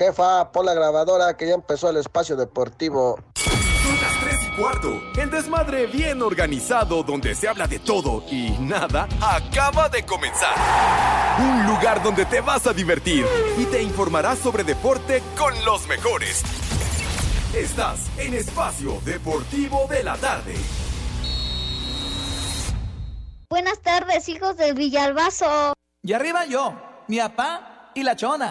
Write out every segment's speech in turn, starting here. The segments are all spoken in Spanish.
Jefa, pon la grabadora que ya empezó el espacio deportivo. Son las 3 y cuarto. El desmadre bien organizado donde se habla de todo y nada acaba de comenzar. Un lugar donde te vas a divertir y te informarás sobre deporte con los mejores. Estás en Espacio Deportivo de la Tarde. Buenas tardes, hijos del Villalbazo. Y arriba yo, mi papá y la chona.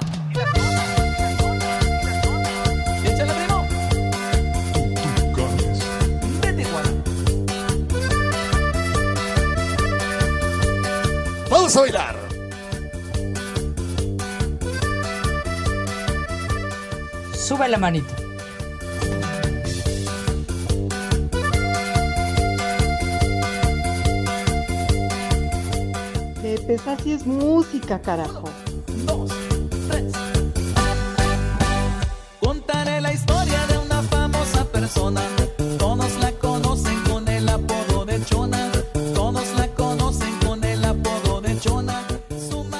Vamos a bailar. Sube la manita. Pepe, esa sí es música, carajo. Dos, tres. Contaré la historia de una famosa persona.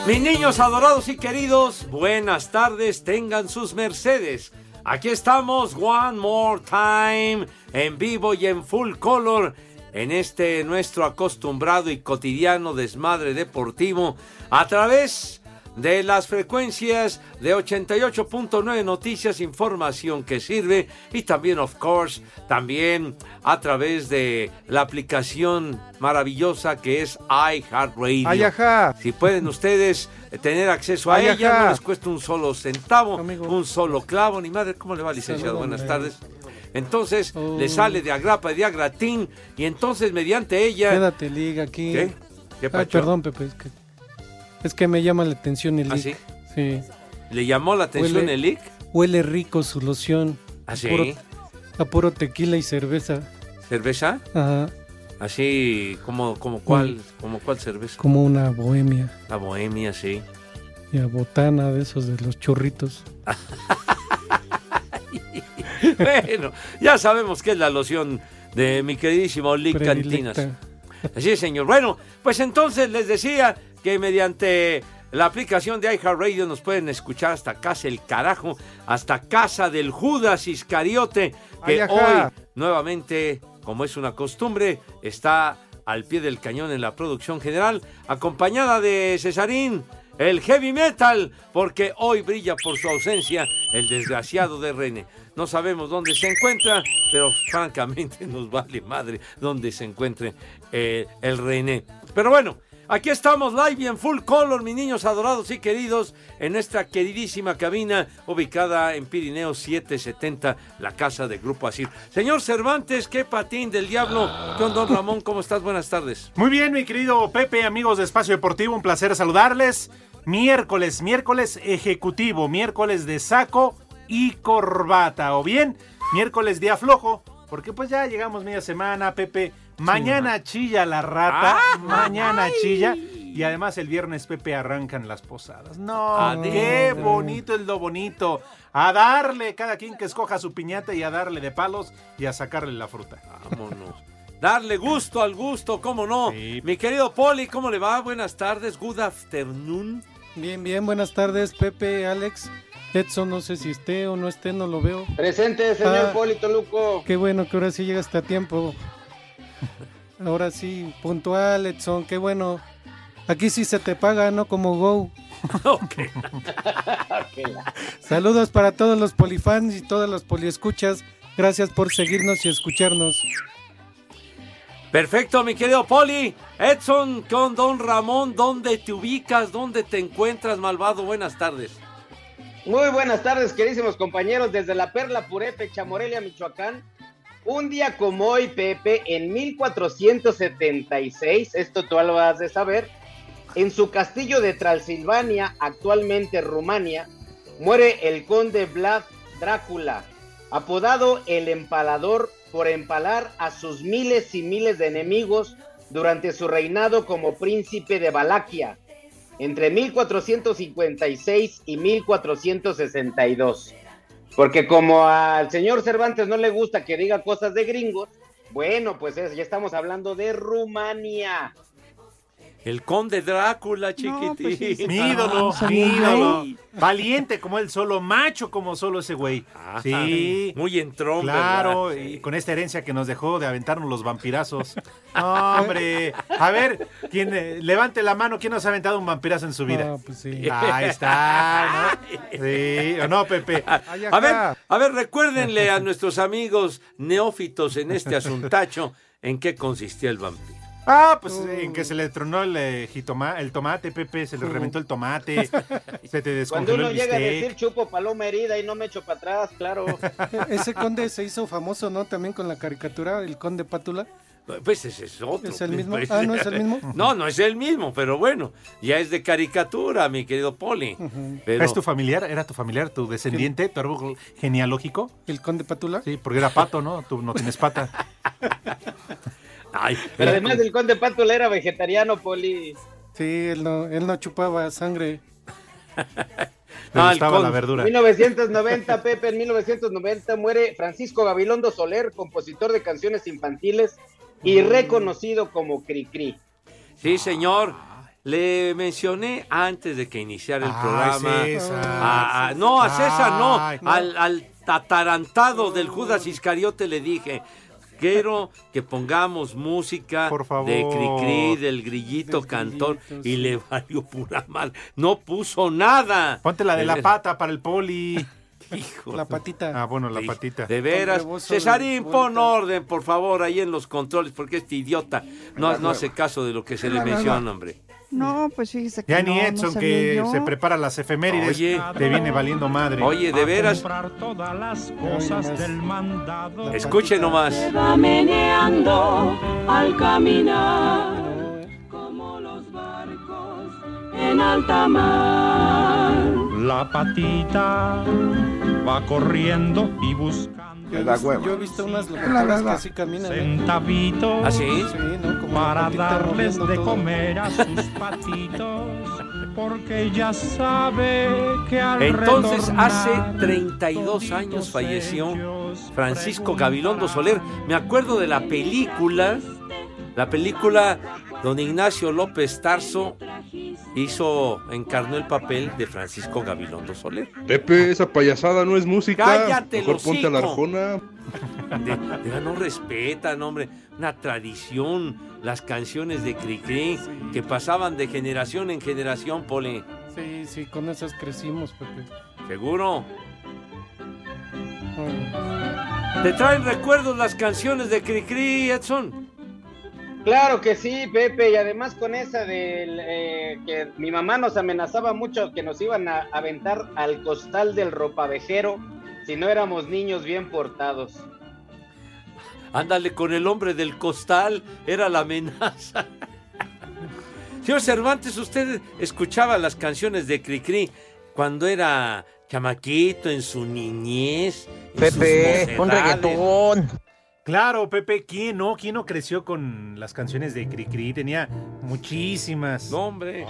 Mis niños adorados y queridos, buenas tardes, tengan sus mercedes. Aquí estamos, one more time, en vivo y en full color, en este nuestro acostumbrado y cotidiano desmadre deportivo, a través de las frecuencias de 88.9 Noticias, información que sirve, y también, of course, también a través de la aplicación maravillosa que es iHeartRadio. Ay. Si pueden ustedes tener acceso a Ay, ella, ajá. no les cuesta un solo centavo, Amigo. un solo clavo, ni madre. ¿Cómo le va, licenciado? Buenas tardes. Entonces, Oh. le sale de agrapa y de agratín, y entonces, mediante ella... Quédate, liga, aquí. ¿Qué? ¿Qué Ay, pacho? perdón, Pepe, es que, es que me llama la atención el ¿Ah, sí? Sí. ¿Le llamó la atención Huele- el lic? Huele rico su loción. ¿Ah, A sí? puro- a puro tequila y cerveza. ¿Cerveza? Ajá. Así, como, como cuál, como cuál cerveza? Como una bohemia. La bohemia, sí. Y a botana de esos de los chorritos. bueno, ya sabemos que es la loción de mi queridísimo Lick Cantinas. Predilecta. Es, señor. Bueno, pues entonces les decía que mediante la aplicación de iHeartRadio nos pueden escuchar hasta casa el carajo, hasta casa del Judas Iscariote, que hoy nuevamente, como es una costumbre, está al pie del cañón en la producción general, acompañada de Cesarín, el heavy metal, porque hoy brilla por su ausencia el desgraciado de René. No sabemos dónde se encuentra, pero francamente nos vale madre dónde se encuentre eh, el René. Pero bueno, aquí estamos live y en full color, mis niños adorados y queridos, en nuestra queridísima cabina ubicada en Pirineo 770, la casa de Grupo Asir. Señor Cervantes, qué patín del diablo. Don Don Ramón, ¿cómo estás? Buenas tardes. Muy bien, mi querido Pepe, amigos de Espacio Deportivo, un placer saludarles. Miércoles, miércoles ejecutivo, miércoles de saco y corbata, o bien miércoles día flojo, porque pues ya llegamos media semana, Pepe. Mañana chilla la rata, mañana chilla. Y además el viernes, Pepe, arrancan las posadas. No, Adentro. qué bonito es lo bonito. A darle, cada quien que escoja su piñata y a darle de palos y a sacarle la fruta. Vámonos. Darle gusto al gusto, ¿cómo no? Sí. Mi querido Poli, ¿cómo le va? Buenas tardes, good afternoon. Bien, bien, buenas tardes, Pepe, Alex. Edson, no sé si esté o no esté, no lo veo. Presente, señor Ah. Polito Luco. Qué bueno que ahora sí llegaste a tiempo. Ahora sí, puntual, Edson, qué bueno. Aquí sí se te paga, no como Go. ok. Saludos para todos los polifans y todas las poliescuchas. Gracias por seguirnos y escucharnos. Perfecto, mi querido Poli. Edson con Don Ramón, ¿dónde te ubicas? ¿Dónde te encuentras, malvado? Buenas tardes. Muy buenas tardes, queridísimos compañeros, desde la Perla Purépecha, Morelia, Michoacán. Un día como hoy, Pepe, en 1476, esto tú lo has de saber, en su castillo de Transilvania, actualmente Rumania, muere el conde Vlad Drácula, apodado el empalador por empalar a sus miles y miles de enemigos durante su reinado como príncipe de Valaquia entre 1456 y 1462. Porque como al señor Cervantes no le gusta que diga cosas de gringos, bueno, pues es- ya estamos hablando de Rumania. El conde Drácula, chiquitín. Mi ídolo, Ah, mi ídolo. Valiente como él solo, macho como solo ese güey. Ajá. Sí. Muy entrón, Claro, ¿verdad? y con esta herencia que nos dejó de aventarnos los vampirazos. No, hombre. A ver, ¿quién, eh, levante la mano, ¿quién nos ha aventado un vampirazo en su vida? No, pues sí. Ahí está, ¿no? Sí, ¿o no, Pepe? A ver, a ver, recuérdenle a nuestros amigos neófitos en este asuntacho en qué consistía el vampiro. Ah, pues en que se le tronó el, eh, jitoma- el tomate, Pepe, se le reventó el tomate, se te Cuando descongeló uno el llega a decir chupo paloma herida y no me echo para atrás, claro. Ese conde se hizo famoso, ¿no? También con la caricatura, el conde Pátula. Pues ese es otro. ¿Es el mismo? pues. Ah, ¿no es el mismo? No, no es el mismo, pero bueno, ya es de caricatura, mi querido Poli. Pero- ¿Es tu familiar? ¿Era tu familiar, tu descendiente, tu árbol genealógico? ¿El conde Pátula? Sí, porque era pato, ¿no? Tú no tienes pata. Ay, Pero además el conde Pátula era vegetariano, Poli. Sí, él no, él no chupaba sangre. Me gustaba la verdura. 1990, Pepe, en 1990 muere Francisco Gabilondo Soler, compositor de canciones infantiles y reconocido como Cricri. Sí, señor. Le mencioné antes de que iniciara el programa. César. a- a- no, a César no. Ay, no. Al, al tatarantado del Judas Iscariote le dije. Quiero que pongamos música de Cricri, del grillito cantor, y le valió pura mal. No puso nada. Ponte la de la pata para el poli. Hijo. La patita. Ah, bueno, la Sí, patita. De veras. Cesarín, pon orden, por favor, ahí en los controles, porque este idiota no, no hace caso de lo que se le menciona, hombre. No, pues fíjese que Ya no, ni no Edson, sabía que yo. se prepara las efemérides, Oye. te viene valiendo madre. Oye, de veras. todas las cosas del mandado. Escuche nomás. va meneando al caminar como los barcos en alta mar. La patita va corriendo y buscando Yo he, visto, yo he visto unas locutoras que así caminan. ¿eh? centavitos ¿Ah, sí? Sí, ¿no? Como para darles de todo. comer a sus patitos, porque ya sabe que al Entonces, hace 32 años falleció Francisco Gabilondo Soler. Me acuerdo de la película, la película Don Ignacio López Tarso hizo, encarnó el papel de Francisco Gabilondo Soler. Pepe, esa payasada no es música. Cállate, Mejor ponte a la arjona. De, de- no respetan, hombre, una tradición, las canciones de Cricri que pasaban de generación en generación, Poli. Sí, sí, con esas crecimos, Pepe. ¿Seguro? ¿Te traen recuerdos las canciones de Cricri, Edson? Claro que sí, Pepe, y además con esa del eh, que mi mamá nos amenazaba mucho que nos iban a aventar al costal del ropavejero si no éramos niños bien portados. Ándale con el hombre del costal, era la amenaza. Señor Cervantes, usted escuchaba las canciones de Cricri cuando era chamaquito, en su niñez. en Pepe, sus un reggaetón. Claro, Pepe, ¿quién no? ¿Quién no creció con las canciones de Cricri? Tenía muchísimas. No, hombre.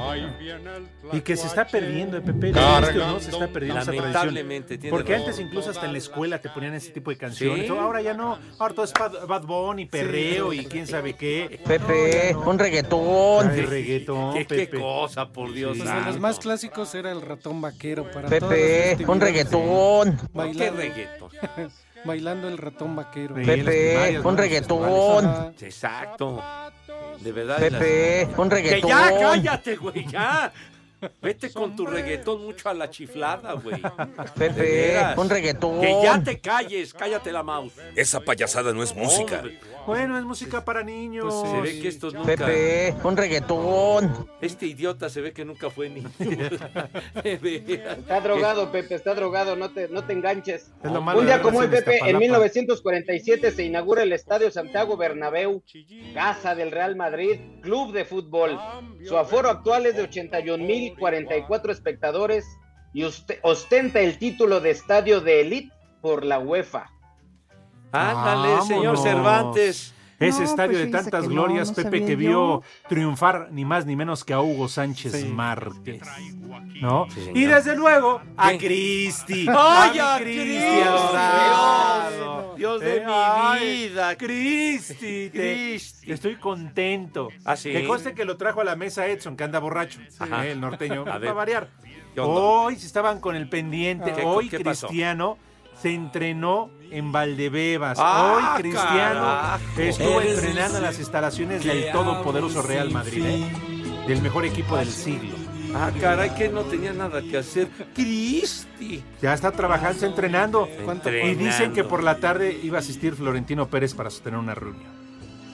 Y que se está perdiendo, eh, Pepe. Carga, ¿viste o no? Se está perdiendo esa tradición. Lamentablemente, tiene Porque razón. antes incluso hasta en la escuela te ponían ese tipo de canciones. Sí. Ahora ya no. Ahora todo es Bad, Bad Bunny, perreo y quién sabe qué. Pepe, un reggaetón. Ay, reggaetón, ¿Qué, qué Pepe. cosa, por Dios Pues de los más clásicos era el ratón vaquero para Pepe, un reggaetón. ¿Qué reggaetón? bailando el ratón vaquero. Pepe, un reggaetón. Exacto. De verdad. Pepe, las- un Que reggaetón. ya, cállate, güey, ya. Vete con tu reggaetón mucho a la chiflada, güey. Pepe, un reggaetón. Que ya te calles, cállate la mouse. Esa payasada no es música. Bueno, es música para niños. Pues se ve que estos nunca. Pepe, un reggaetón. Este idiota se ve que nunca fue niño. Está drogado, Pepe, está drogado, no te, no te enganches. Es lo malo Un de día como hoy, Pepe, en Iztapalapa. 1947 se inaugura el Estadio Santiago Bernabéu, casa del Real Madrid, club de fútbol. Su aforo actual es de 81.044 espectadores y uste- ostenta el título de estadio de élite por la UEFA. Ándale, señor. Cervantes. Ese No, estadio pues de tantas que glorias, no Pepe, que yo. vio triunfar ni más ni menos que a Hugo Sánchez Sí. Márquez. ¿No? y desde luego a. Cristi. ¡Ay, a Cristi. Dios de Eh, mi ay, vida. Cristi, te- Cristi. estoy contento. ¿Ah, sí? Que conste que lo trajo a la mesa Edson, que anda borracho. Ajá. Eh, el norteño. A Va ver. a variar. Hoy si estaban con el pendiente. ¿Qué- Hoy qué? Cristiano se entrenó en Valdebebas. Ah, Hoy Cristiano carajo. estuvo entrenando en las instalaciones del todopoderoso Real Madrid. ¿eh? Del mejor equipo del siglo. Ah, caray, que no tenía nada que hacer. Cristi. Ya está trabajando, está entrenando. ¿Cuánto? Y dicen que por la tarde iba a asistir Florentino Pérez para sostener una reunión.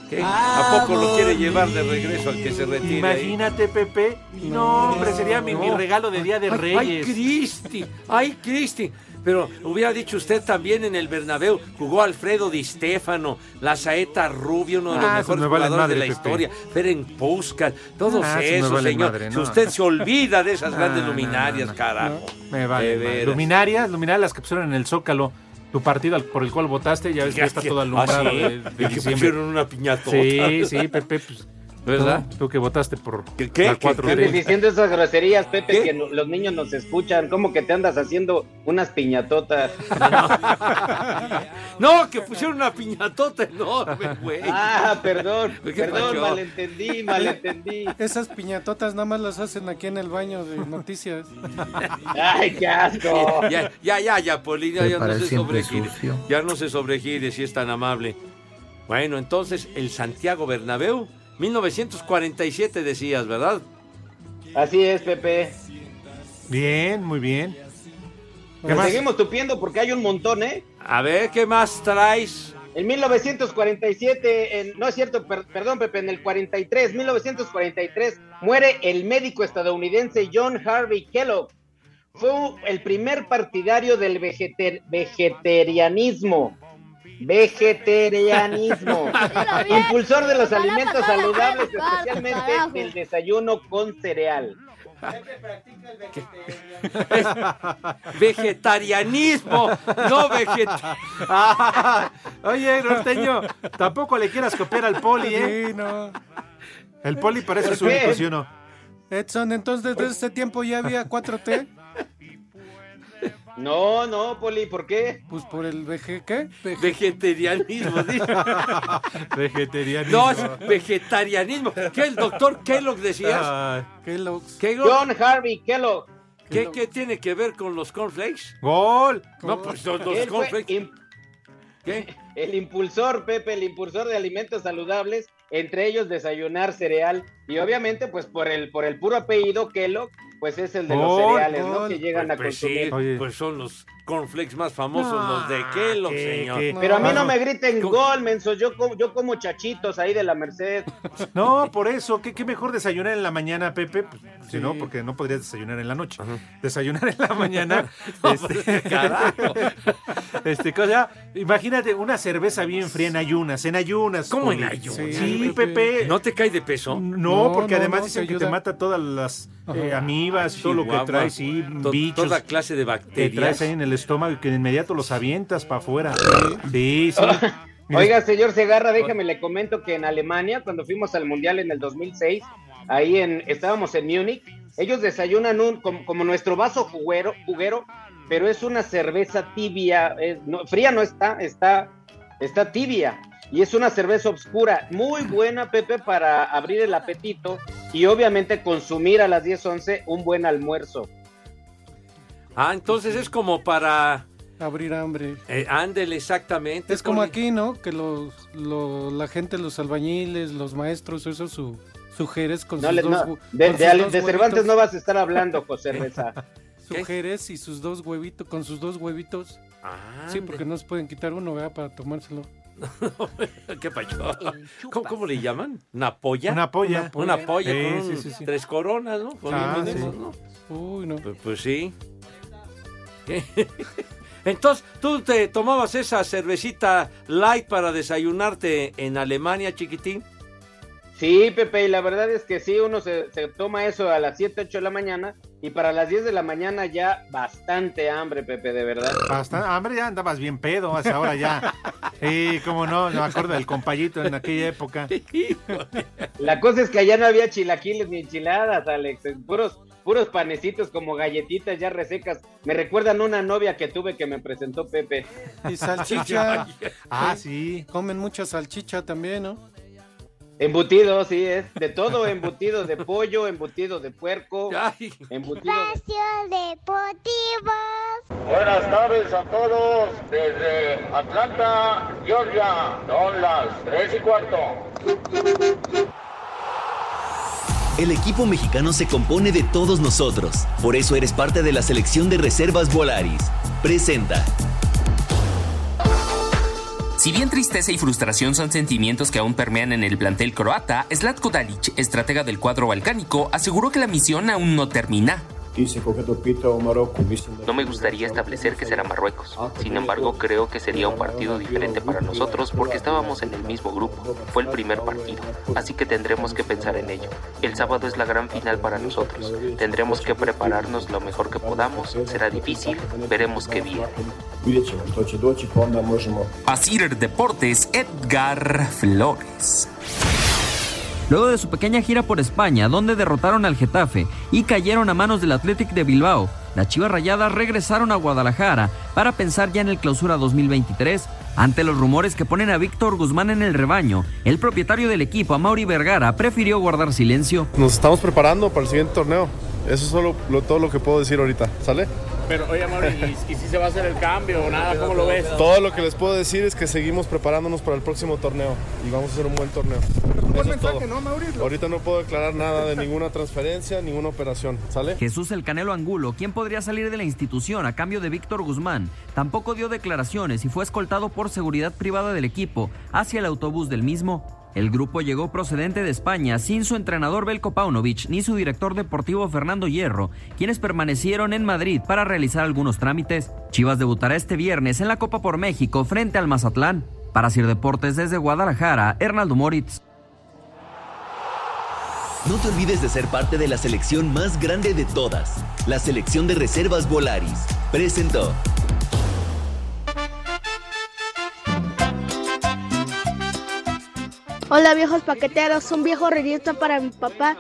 ¿Qué? ¿A poco lo quiere llevar de regreso al que se retire? ahí? Imagínate, Pepe. No, hombre, sería mi, regalo de Día de Ay, Reyes. Ay, Cristi, ay, Cristi. Pero hubiera dicho usted también en el Bernabéu, jugó Alfredo Di Stefano, la Saeta Rubio, uno de los Ah, mejores me jugadores de la historia, Ferenc Puskas, todos Ah, esos señor. madre, Si usted se olvida de esas grandes luminarias, carajo. Me vale. Luminarias, luminarias las que pusieron en el Zócalo. Tu partido por el cual votaste, ya ves que está todo Ah, alumbrado sí, de, de y que pusieron una piñatota. Sí, sí, Pepe, pues, ¿Verdad? Tú, que votaste por ¿Qué, qué? la 4T. Andes diciendo esas groserías, Pepe, ¿Qué? que los niños nos escuchan. ¿Cómo que te andas haciendo unas piñatotas? No, que pusieron una piñatota enorme, güey. Ah, perdón, ¿Qué perdón, pasó? malentendí, malentendí. Esas piñatotas nada más las hacen aquí en el baño de noticias. Ay, qué asco. Ya, ya, ya, ya, Poli, ya, no se sobregire. sucio. Ya no se sobregire si es tan amable. Bueno, entonces, el Santiago Bernabéu, 1947 decías, ¿verdad? Así es, Pepe. Bien, muy bien. ¿Qué Nos más? seguimos tupiendo porque hay un montón, ¿eh? A ver, ¿qué más traes? En 1947, en- no es cierto, per- perdón, Pepe, en el 43, 1943, muere el médico estadounidense John Harvey Kellogg. Fue el primer partidario del vegeter- vegetarianismo. Vegetarianismo. Impulsor de los alimentos saludables, especialmente del desayuno con cereal. Vegetarianismo, no vegeta. Ah, Oye, norteño, tampoco le quieras copiar al poli, ¿eh? Sí, no. El poli parece ¿Por su único, ¿sí o no? Edson, entonces desde ese tiempo ya había 4T. No, no, Poli, ¿por qué? Pues por el VG, ¿qué? Vegetarianismo, dice. Vegetarianismo. No, es vegetarianismo. ¿Qué el doctor Kellogg decías? ¿Kellogg? John Harvey Kellogg. ¿Qué, ¿Qué tiene que ver con los cornflakes? ¡Gol! No, pues los, los cornflakes. ¿Qué? el impulsor, Pepe, el impulsor de alimentos saludables, entre ellos desayunar cereal. Y obviamente, pues por el, por el puro apellido Kellogg, pues es el de los Gol, cereales, ¿no? Que llegan a Pues sí, consumir. Pues son los cornflakes más famosos, No, los de Kellogg, qué- señor. qué- Pero a mí no me griten ¿cómo? gol, menso. Yo como, yo como chachitos ahí de la Merced. No, por eso, ¿qué, qué mejor desayunar en la mañana, Pepe? Pues, Si no, porque no podrías desayunar en la noche. Desayunar en la mañana. este, Carajo. este, cosa, imagínate una cerveza bien fría en ayunas, en ayunas. ¿Cómo en ayunas? Sí, Sí, Pepe. ¿No te cae de peso? No, No, porque no, además no, dicen te que te mata todas las eh, Amibas, todo lo que traes, sí, To- bichos Toda clase de que bacterias. traes ahí en el estómago y que de inmediato los avientas para afuera. Sí, sí. Oiga, señor Segarra, déjame le comento que en Alemania, cuando fuimos al Mundial en el 2006, ahí en, estábamos en Múnich, ellos desayunan un, como, como nuestro vaso juguero, juguero, pero es una cerveza tibia, es- no, fría no está, está, está tibia. Y es una cerveza oscura, muy buena, Pepe, para abrir el apetito y obviamente consumir a las 10, 11 un buen almuerzo. Ah, entonces es como para... Abrir hambre. Eh, ándele, exactamente. Es como aquí, ¿no? Que los, lo- la gente, los albañiles, los maestros, eso su, su jerez con No sus le- dos, no, de, con de sus Ale- dos de Cervantes huevitos. no vas a estar hablando, José Reza. Su ¿Qué? jerez y sus dos huevitos, con sus dos huevitos. Ah, Sí, porque no se pueden quitar uno, ¿verdad? Para tomárselo. ¿Qué pacho? ¿Cómo, cómo le llaman? ¿Una polla? Una polla. Una polla Sí, con sí, un- sí, sí. tres coronas, ¿no? Con Ah. ¿no? Uy, no. Pues, pues sí. ¿Qué? Entonces, ¿tú te tomabas esa cervecita light para desayunarte en Alemania, chiquitín? Sí, Pepe, y la verdad es que sí, uno se, se toma eso a las 7, 8 de la mañana Y para las 10 de la mañana ya bastante hambre, Pepe, de verdad. Bastante, hambre ya andabas bien pedo, hasta ahora ya. Sí, cómo no, me acuerdo del compayito en aquella época. La cosa es que allá no había chilaquiles ni enchiladas, Alex. Puros, puros panecitos como galletitas ya resecas. Me recuerdan una novia que tuve que me presentó Pepe. Y salchicha. Ah, sí. Comen mucha salchicha también, ¿no? Embutido, sí, es de todo, embutido de pollo, embutido de puerco, embutido de... Espacio Deportivo. Buenas tardes a todos desde Atlanta, Georgia. Son las 3 y cuarto. El equipo mexicano se compone de todos nosotros. Por eso eres parte de la selección de reservas Volaris. Presenta. Si bien tristeza y frustración son sentimientos que aún permean en el plantel croata, Zlatko Dalic, estratega del cuadro balcánico, aseguró que la misión aún no termina. No me gustaría establecer que será Marruecos. Sin embargo, creo que sería un partido diferente para nosotros porque estábamos en el mismo grupo. Fue el primer partido, así que tendremos que pensar en ello. El sábado es la gran final para nosotros. Tendremos que prepararnos lo mejor que podamos. Será difícil, veremos qué viene. Asir Deportes, Edgar Flores. Luego de su pequeña gira por España, donde derrotaron al Getafe y cayeron a manos del Athletic de Bilbao, las Chivas Rayadas regresaron a Guadalajara para pensar ya en el clausura 2023. Ante los rumores que ponen a Víctor Guzmán en el rebaño, el propietario del equipo, Mauri Vergara, prefirió guardar silencio. Nos estamos preparando para el siguiente torneo. Eso es solo lo, todo lo que puedo decir ahorita. ¿Sale? Pero, oye, Mauri, ¿y, y si se va a hacer el cambio o nada? ¿Cómo lo ves? Todo lo que les puedo decir es que seguimos preparándonos para el próximo torneo y vamos a hacer un buen torneo. Eso es todo. Ahorita no puedo declarar nada de ninguna transferencia, ninguna operación. ¿Sale? Jesús El Canelo Angulo, quien podría salir de la institución a cambio de Víctor Guzmán, tampoco dio declaraciones y fue escoltado por seguridad privada del equipo hacia el autobús del mismo. El grupo llegó procedente de España sin su entrenador Belko Paunovic ni su director deportivo Fernando Hierro, quienes permanecieron en Madrid para realizar algunos trámites. Chivas debutará este viernes en la Copa por México frente al Mazatlán. Para Sir Deportes desde Guadalajara, Hernaldo Moritz. No te olvides de ser parte de la selección más grande de todas, la selección de reservas Volaris. Presentó. Hola viejos paqueteros, un viejo reyito para mi papá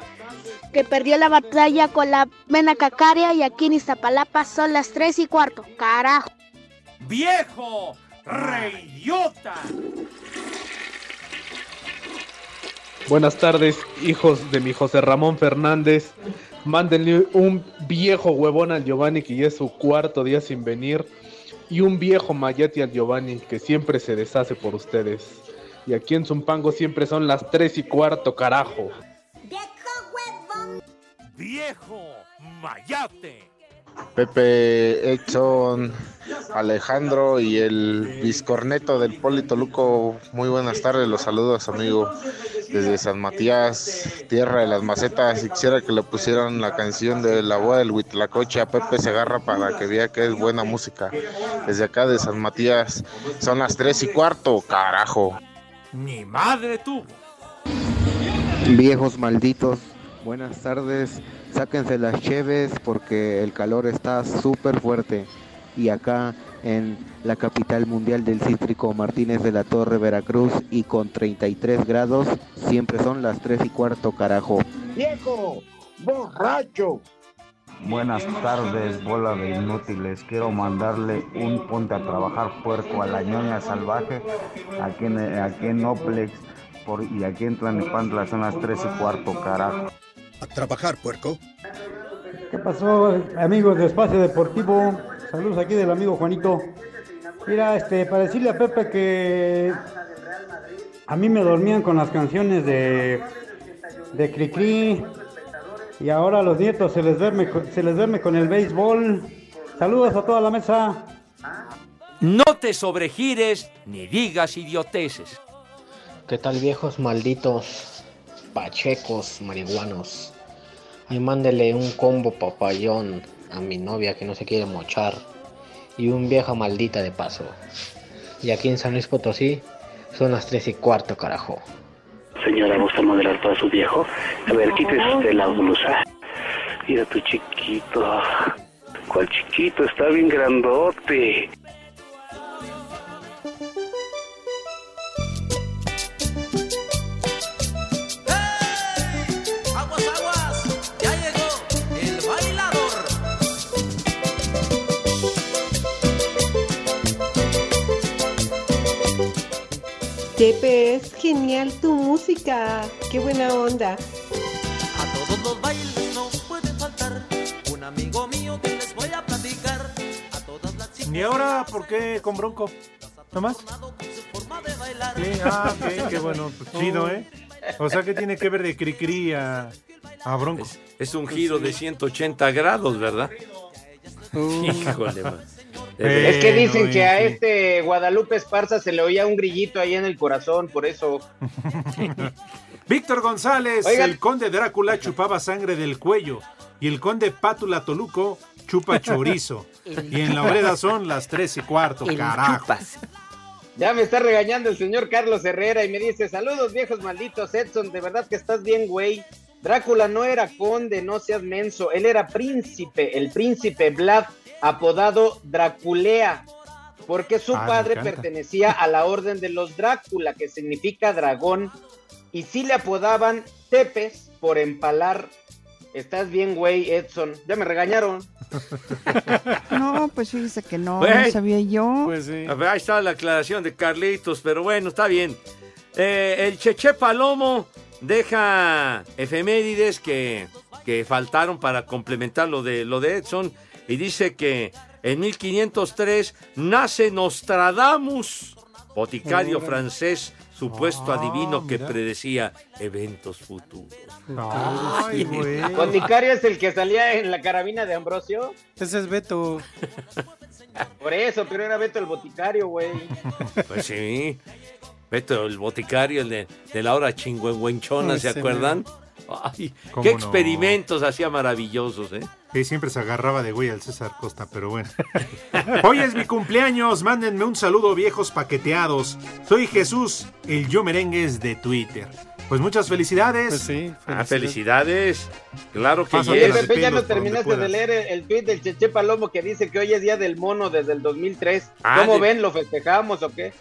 que perdió la batalla con la vena cacaria y aquí en Iztapalapa son las 3 y cuarto. Carajo. ¡Viejo! ¡Reyota! Buenas tardes, hijos de mi José Ramón Fernández. Mándenle un viejo huevón al Giovanni que ya es su cuarto día sin venir. Y un viejo Mayati al Giovanni que siempre se deshace por ustedes. Y aquí en Zumpango siempre son las tres y cuarto, carajo. ¡Viejo Mayate! Pepe, Edson, Alejandro y el biscorneto del Polito Luco. Muy buenas tardes, los saludos, amigo, desde San Matías, tierra de las macetas. Y quisiera que le pusieran la canción de la boda del Huitlacoche a Pepe Segarra para que vea que es buena música. Desde acá de San Matías, son las tres y cuarto, carajo. ¡Ni madre tuvo! Viejos malditos, buenas tardes. Sáquense las cheves porque el calor está súper fuerte. Y acá en la capital mundial del cítrico Martínez de la Torre, Veracruz, y con 33 grados, siempre son las 3 y cuarto, carajo. ¡Viejo! ¡Borracho! Buenas tardes, bola de inútiles. Quiero mandarle un ponte a trabajar puerco a la ñoña salvaje aquí en, aquí en Oplex por, y aquí en Tlanepantla son las 3 y cuarto, carajo. A trabajar, puerco. ¿Qué pasó, amigos de Espacio Deportivo? Saludos aquí del amigo Juanito. Mira, este, para decirle a Pepe que a mí me dormían con las canciones de, de Cricri y ahora a los nietos se les, duerme, se les duerme con el béisbol. Saludos a toda la mesa. No te sobregires ni digas idioteces. ¿Qué tal viejos malditos, pachecos, marihuanos? Ahí mándele un combo papayón a mi novia que no se quiere mochar y un vieja maldita de paso. Y aquí en San Luis Potosí son las 3 y cuarto, carajo. Señora, ¿gusta modelar para su viejo? A ver, quítese usted la blusa. Mira tu chiquito. ¿Cuál chiquito? Está bien grandote. Tepe, es genial tu música. Qué buena onda. A todos los bailes no puede faltar un amigo mío que les voy a platicar. A todas las chicas ¿Y ahora por qué con Bronco? ¿Nomás? Sí, ah, qué bueno. Pues chido, ¿eh? O sea, ¿qué tiene que ver de Cricri a, a Bronco? Es un giro de 180 grados, ¿verdad? Híjole, man. Es que dicen que a este Guadalupe Esparza se le oía un grillito ahí en el corazón, por eso. Víctor González, Oigan. el conde Drácula chupaba sangre del cuello y el conde Pátula Toluco chupa chorizo. y en la obreda son las tres y cuarto, carajo. Ya me está regañando el señor Carlos Herrera y me dice, saludos viejos malditos, Edson, de verdad que estás bien, güey. Drácula no era conde, no seas menso, él era príncipe, el príncipe Vlad, apodado Draculea, porque su Ah, padre pertenecía a la orden de los Drácula, que significa dragón, y sí le apodaban Tepes por empalar. Estás bien, güey, Edson. Ya me regañaron. No, pues fíjese que no, no sabía yo. Pues A ver, ahí está la aclaración de Carlitos, pero bueno, está bien. Eh, el Cheche Palomo deja efemérides que, que faltaron para complementar lo de, lo de Edson y dice que en 1503 nace Nostradamus, boticario francés, supuesto Ah, adivino que mira. predecía eventos futuros. Ay, güey. Boticario es el que salía en la carabina de Ambrosio. Ese es Beto. Por eso, pero era Beto el boticario, güey. Pues sí. Beto, el boticario, el de, de la hora chingüengüenchona, ¿se se acuerdan? Ay, ¿Cómo qué no? experimentos hacía maravillosos, ¿eh? Sí, siempre se agarraba de güey al César Costa, pero bueno. Hoy es mi cumpleaños, mándenme un saludo viejos paqueteados. Soy Jesús, el yo merengues de Twitter. Pues muchas felicidades. Ah, felicidades. Claro que Oye, yes. Pepe, ya no terminaste de leer el, el tweet del Cheche Palomo que dice que hoy es día del mono desde el 2003. Ah, ¿Cómo de- ven? ¿Lo festejamos o qué?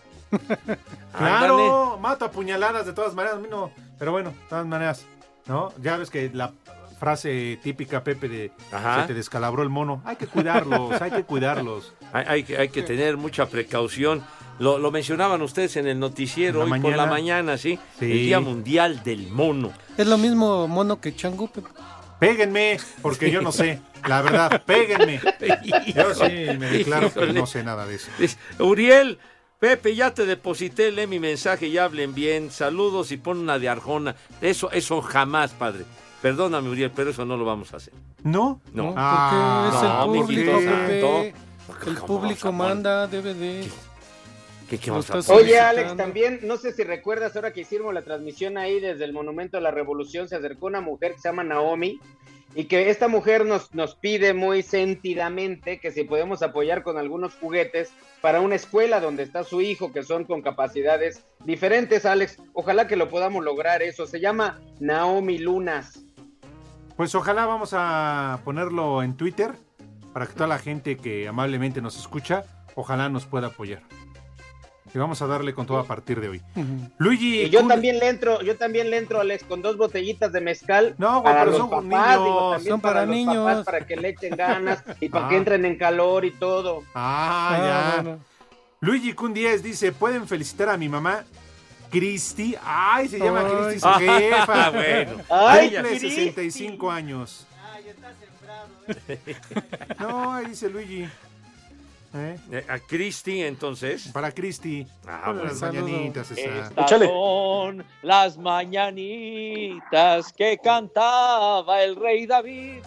Claro, mato a puñaladas de todas maneras, a mí no. Pero bueno, de todas maneras, ¿no? Ya ves que la frase típica, Pepe, de Ajá. se te descalabró el mono. Hay que cuidarlos, hay que cuidarlos. Hay, hay que- hay que tener mucha precaución. Lo, lo mencionaban ustedes en el noticiero hoy por la mañana. ¿sí? Sí. El Día Mundial del Mono. Es lo mismo mono que chango, Pepe. Péguenme, porque yo no sé. La verdad, péguenme. Yo sí me declaro que no sé nada de eso. Uriel, Pepe, ya te deposité, lee mi mensaje y hablen bien. Saludos y pon una de Arjona. Eso, eso jamás, padre. Perdóname, Uriel, pero eso no lo vamos a hacer. ¿No? No. Porque Ah, es no, el público, Pepe. El ¿Cómo público manda, debe de. ¿Qué, qué vamos a? Oye, Alex, también, no sé si recuerdas, ahora que hicimos la transmisión ahí desde el Monumento a la Revolución, se acercó una mujer que se llama Naomi y que esta mujer nos, nos pide muy sentidamente que si podemos apoyar con algunos juguetes para una escuela donde está su hijo, que son con capacidades diferentes, Alex. Ojalá que lo podamos lograr eso. Se llama Naomi Lunas. Pues ojalá vamos a ponerlo en Twitter para que toda la gente que amablemente nos escucha, ojalá nos pueda apoyar. Y vamos a darle con todo a partir de hoy. Luigi. Y yo Kun- también le entro, yo también le entro, Alex, con dos botellitas de mezcal No, güey, para pero los son papás, niños, digo, también son para, para los niños. papás, para que le echen ganas y para Ah. que entren en calor y todo. Ah, Ah, ya. bueno. Luigi Kun 10 dice, ¿pueden felicitar a mi mamá? Cristi. Ay, se llama. Cristi, su jefa. Ah, bueno. Ay, Cumple Cristi. 65 años. No, ahí dice Luigi. ¿Eh? Eh, A Cristi, entonces. Para Cristi. Ah, bueno. las Saludo. mañanitas esa. Estas Échale. son las mañanitas que cantaba el rey David.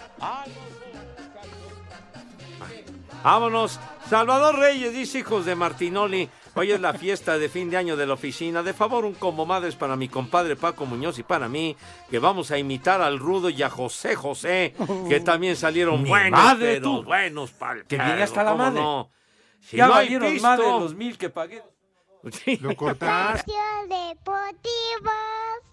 Vámonos. Salvador Reyes dice, hijos de Martinoli. Hoy es la fiesta de fin de año de la oficina. De favor, un combo madres para mi compadre Paco Muñoz y para mí, que vamos a imitar al Rudo y a José José, que también salieron Mi buenos, madre, pero tú. buenos pa'l Que viene hasta la ¿cómo madre. no? Si ya no valieron pisto- más de los mil que pagué. Lo cortaste. Deportivos.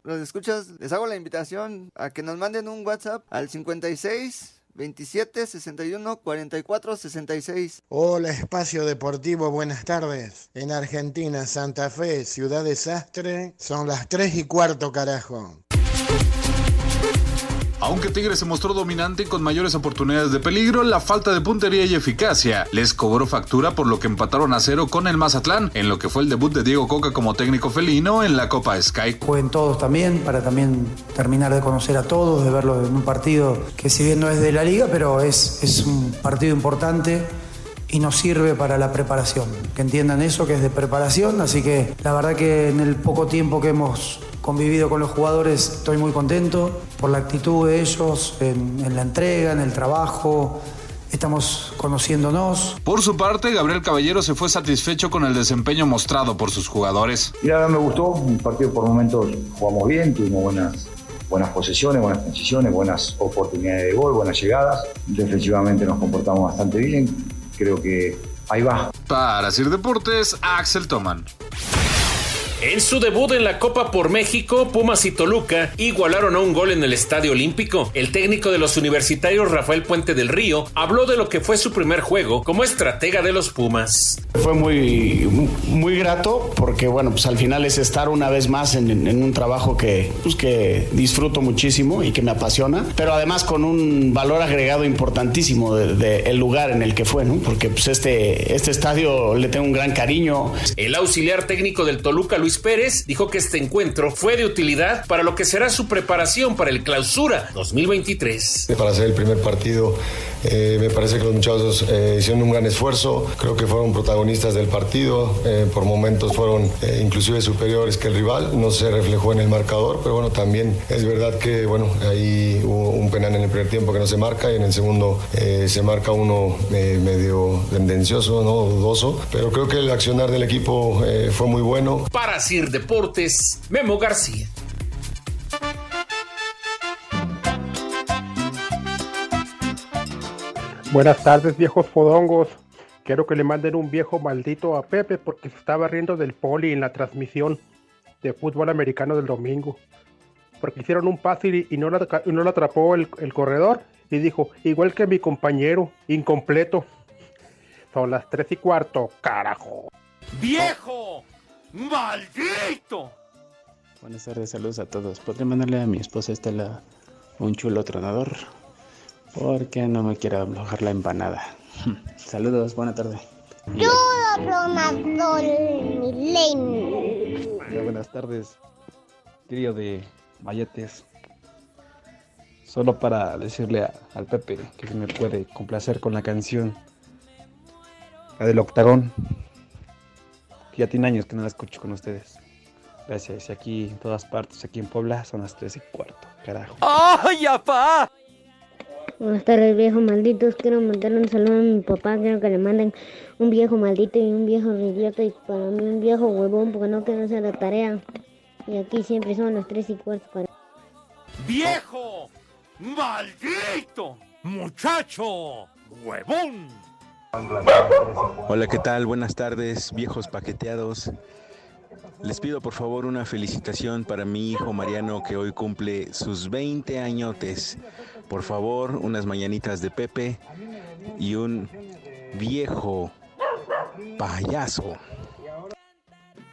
los escuchas, les hago la invitación a que nos manden un WhatsApp al 56 27 61 44 66. Hola, Espacio Deportivo, buenas tardes. En Argentina, Santa Fe, Ciudad Desastre, son las 3 y cuarto, carajo. Aunque Tigres se mostró dominante y con mayores oportunidades de peligro, la falta de puntería y eficacia les cobró factura por lo que empataron a cero con el Mazatlán, en lo que fue el debut de Diego Coca como técnico felino en la Copa Sky. Jueguen todos también, para también terminar de conocer a todos, de verlo en un partido que si bien no es de la liga, pero es, es un partido importante y nos sirve para la preparación. Que entiendan eso, que es de preparación, así que la verdad que en el poco tiempo que hemos convivido con los jugadores estoy muy contento por la actitud de ellos en, en la entrega, en el trabajo. Estamos conociéndonos. Por su parte, Gabriel Caballero se fue satisfecho con el desempeño mostrado por sus jugadores. Mira, me gustó, un partido por momentos jugamos bien, tuvimos buenas, buenas posesiones, buenas transiciones, buenas oportunidades de gol, buenas llegadas. Defensivamente nos comportamos bastante bien, creo que ahí va. Para Sir Deportes, Axel Toman. En su debut en la Copa por México, Pumas y Toluca igualaron a un gol en el Estadio Olímpico. El técnico de los universitarios, Rafael Puente del Río, habló de lo que fue su primer juego como estratega de los Pumas. Fue muy, muy grato porque, bueno, pues al final es estar una vez más en, en un trabajo que, pues, que disfruto muchísimo y que me apasiona, pero además con un valor agregado importantísimo del de, el lugar en el que fue, ¿no? Porque pues este, este estadio le tengo un gran cariño. El auxiliar técnico del Toluca, Luis Pérez, dijo que este encuentro fue de utilidad para lo que será su preparación para el Clausura 2023. Para hacer el primer partido, eh, me parece que los muchachos eh, hicieron un gran esfuerzo, creo que fueron protagonistas del partido, eh, por momentos fueron inclusive superiores que el rival, no se reflejó en el marcador, pero bueno, también es verdad que bueno, ahí hubo un penal en el primer tiempo que no se marca y en el segundo se marca uno medio tendencioso, ¿no? dudoso, pero creo que el accionar del equipo fue muy bueno. Para Sir Deportes, Memo García. Buenas tardes, viejos fodongos. Quiero que le manden un viejo maldito a Pepe porque se estaba riendo del poli en la transmisión de fútbol americano del domingo. Porque hicieron un pase y, no, la, y no lo atrapó el, el corredor y dijo, igual que mi compañero, incompleto. Son las tres y cuarto, carajo. ¡Viejo! ¡Maldito! Buenas tardes, saludos a todos. ¿Podría mandarle a mi esposa Estela un chulo tronador? Porque no me quiero aflojar la empanada. Saludos, buena tarde. Milenio. Buenas tardes, trío de mayetes. Solo para decirle a- al Pepe que se me puede complacer con la canción. La del octagón. Que ya tiene años que no la escucho con ustedes. Gracias. Y aquí en todas partes, aquí en Puebla, son las 3 y cuarto. Carajo. ¡Ay, apá! Buenas tardes, viejos malditos. Quiero mandarle un saludo a mi papá. Quiero que le manden un viejo maldito y un viejo idiota. Y para mí, un viejo huevón, porque no quiero hacer la tarea. Y aquí siempre son las tres y cuarto. Para... ¡Viejo! ¡Maldito! ¡Muchacho! ¡Huevón! Hola, ¿qué tal? Buenas tardes, viejos paqueteados. Les pido por favor una felicitación para mi hijo Mariano que hoy cumple sus 20 añotes. Por favor, unas mañanitas de Pepe y un viejo payaso.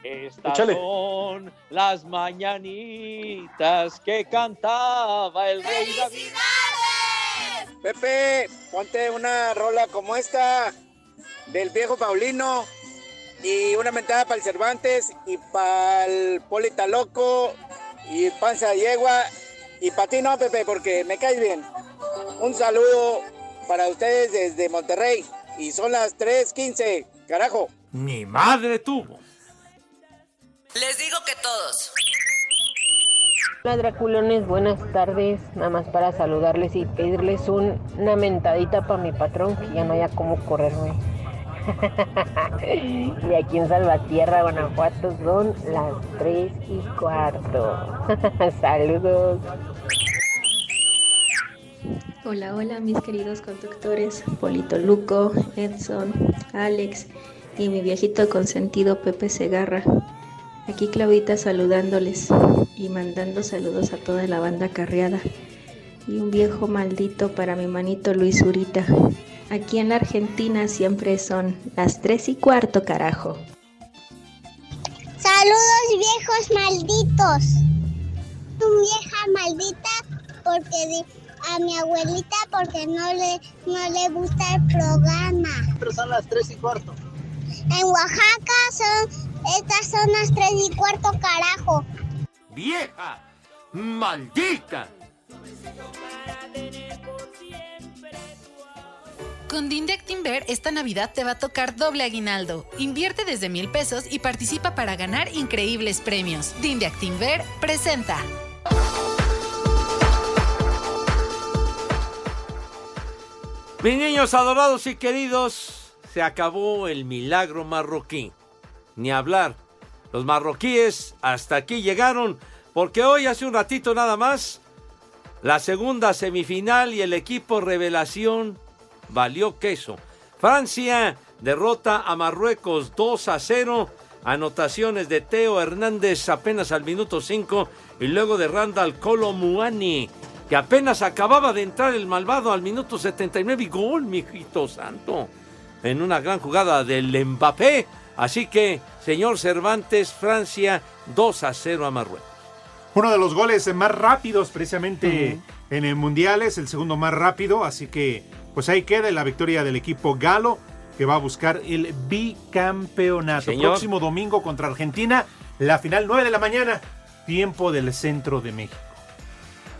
Estas Échale. son las mañanitas que cantaba el rey David. Pepe, ponte una rola como esta del viejo Paulino y una mentada para el Cervantes y para el Polita Loco y Panza de Yegua y para ti no, Pepe, porque me caes bien. Un saludo para ustedes desde Monterrey y son las 3.15, carajo. Mi madre tuvo. Les digo que todos. Hola Draculones, buenas tardes. Nada más para saludarles y pedirles un- una mentadita para mi patrón que ya no haya cómo correrme. y aquí en Salvatierra, Guanajuato, son las 3 y cuarto. Saludos. Hola, hola mis queridos conductores, Polito Luco, Edson, Alex y mi viejito consentido Pepe Segarra. Aquí Claudita saludándoles y mandando saludos a toda la banda carreada. Y un viejo maldito para mi manito Luis Urita. Aquí en la Argentina siempre son las tres y cuarto, carajo. Saludos viejos malditos. Un vieja maldita porque a mi abuelita porque no le no le gusta el programa. Pero son las tres y cuarto. En Oaxaca son estas son las tres y cuarto carajo. ¡Vieja! ¡Maldita! Con Dinde Actinver esta Navidad te va a tocar doble aguinaldo. Invierte desde mil pesos y participa para ganar increíbles premios. Dinde Actinver presenta. Mis niños adorados y queridos, se acabó el milagro marroquí. Ni hablar. Los marroquíes hasta aquí llegaron porque hoy hace un ratito nada más la segunda semifinal y el equipo revelación valió queso. Francia derrota a Marruecos 2 a 0. Anotaciones de Teo Hernández apenas al minuto 5 y luego de Randall Colomuani que apenas acababa de entrar el malvado al minuto 79 y gol, mijito santo. En una gran jugada del Mbappé. Así que, señor Cervantes, Francia 2 a 0 a Marruecos. Uno de los goles más rápidos precisamente en el Mundial es el segundo más rápido, así que pues ahí queda la victoria del equipo galo que va a buscar el bicampeonato. Señor. Próximo domingo contra Argentina, la final 9 de la mañana, tiempo del centro de México.